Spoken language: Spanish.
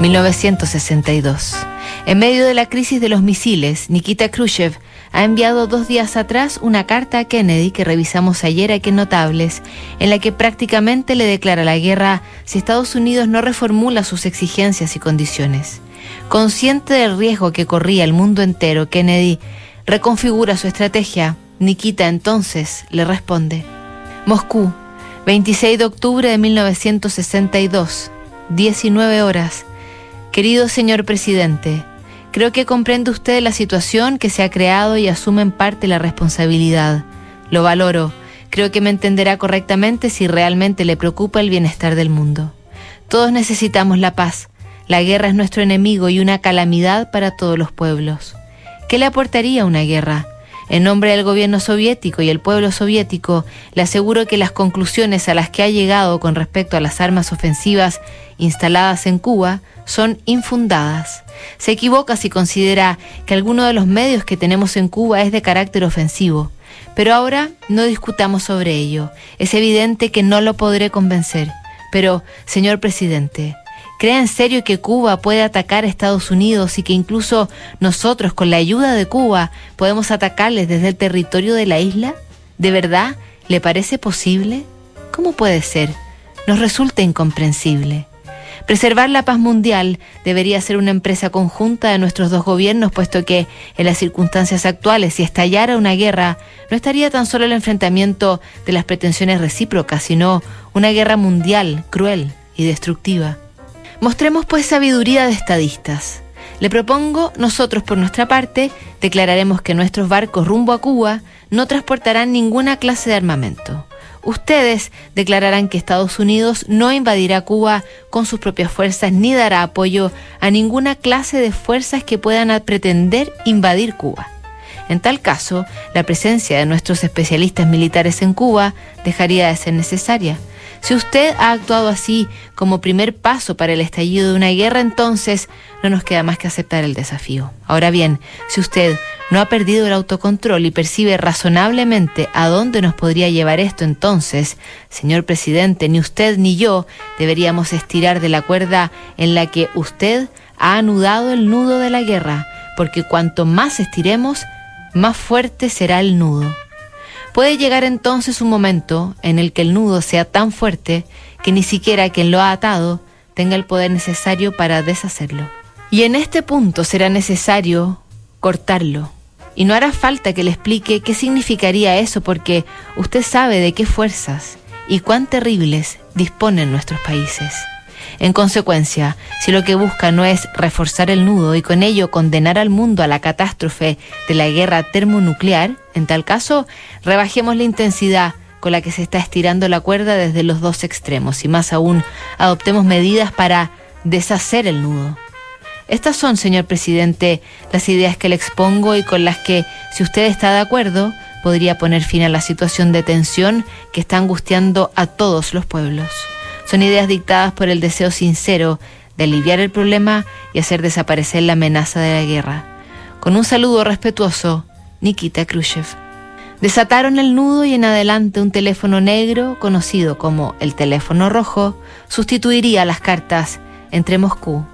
1962. En medio de la crisis de los misiles, Nikita Khrushchev ha enviado dos días atrás una carta a Kennedy que revisamos ayer aquí Notables, en la que prácticamente le declara la guerra si Estados Unidos no reformula sus exigencias y condiciones. Consciente del riesgo que corría el mundo entero, Kennedy reconfigura su estrategia. Nikita entonces le responde. Moscú, 26 de octubre de 1962, 19 horas. Querido señor presidente, creo que comprende usted la situación que se ha creado y asume en parte la responsabilidad. Lo valoro. Creo que me entenderá correctamente si realmente le preocupa el bienestar del mundo. Todos necesitamos la paz. La guerra es nuestro enemigo y una calamidad para todos los pueblos. ¿Qué le aportaría una guerra? En nombre del gobierno soviético y el pueblo soviético, le aseguro que las conclusiones a las que ha llegado con respecto a las armas ofensivas instaladas en Cuba son infundadas. Se equivoca si considera que alguno de los medios que tenemos en Cuba es de carácter ofensivo. Pero ahora no discutamos sobre ello. Es evidente que no lo podré convencer. Pero, señor presidente, ¿Cree en serio que Cuba puede atacar a Estados Unidos y que incluso nosotros, con la ayuda de Cuba, podemos atacarles desde el territorio de la isla? ¿De verdad le parece posible? ¿Cómo puede ser? Nos resulta incomprensible. Preservar la paz mundial debería ser una empresa conjunta de nuestros dos gobiernos, puesto que en las circunstancias actuales, si estallara una guerra, no estaría tan solo el enfrentamiento de las pretensiones recíprocas, sino una guerra mundial, cruel y destructiva. Mostremos pues sabiduría de estadistas. Le propongo, nosotros por nuestra parte, declararemos que nuestros barcos rumbo a Cuba no transportarán ninguna clase de armamento. Ustedes declararán que Estados Unidos no invadirá Cuba con sus propias fuerzas ni dará apoyo a ninguna clase de fuerzas que puedan pretender invadir Cuba. En tal caso, la presencia de nuestros especialistas militares en Cuba dejaría de ser necesaria si usted ha actuado así como primer paso para el estallido de una guerra, entonces no nos queda más que aceptar el desafío. Ahora bien, si usted no ha perdido el autocontrol y percibe razonablemente a dónde nos podría llevar esto, entonces, señor presidente, ni usted ni yo deberíamos estirar de la cuerda en la que usted ha anudado el nudo de la guerra, porque cuanto más estiremos, más fuerte será el nudo. Puede llegar entonces un momento en el que el nudo sea tan fuerte que ni siquiera quien lo ha atado tenga el poder necesario para deshacerlo. Y en este punto será necesario cortarlo. Y no hará falta que le explique qué significaría eso porque usted sabe de qué fuerzas y cuán terribles disponen nuestros países. En consecuencia, si lo que busca no es reforzar el nudo y con ello condenar al mundo a la catástrofe de la guerra termonuclear, en tal caso, rebajemos la intensidad con la que se está estirando la cuerda desde los dos extremos y más aún, adoptemos medidas para deshacer el nudo. Estas son, señor presidente, las ideas que le expongo y con las que, si usted está de acuerdo, podría poner fin a la situación de tensión que está angustiando a todos los pueblos. Son ideas dictadas por el deseo sincero de aliviar el problema y hacer desaparecer la amenaza de la guerra. Con un saludo respetuoso, Nikita Khrushchev. Desataron el nudo y en adelante un teléfono negro, conocido como el teléfono rojo, sustituiría las cartas entre Moscú